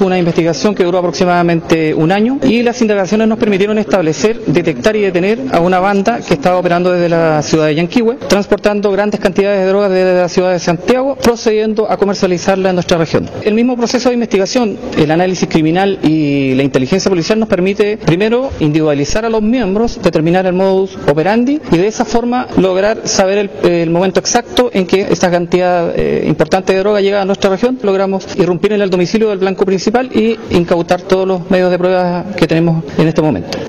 Una investigación que duró aproximadamente un año y las indagaciones nos permitieron establecer, detectar y detener a una banda que estaba operando desde la ciudad de Yanquihue, transportando grandes cantidades de drogas desde la ciudad de Santiago, procediendo a comercializarla en nuestra región. El mismo proceso de investigación, el análisis criminal y la inteligencia policial nos permite primero individualizar a los miembros, determinar el modus operandi y de esa forma lograr saber el, momento exacto en que esta cantidad eh, importante de droga llega a nuestra región. Logramos irrumpir en el domicilio del blanco principal y incautar todos los medios de prueba que tenemos en este momento.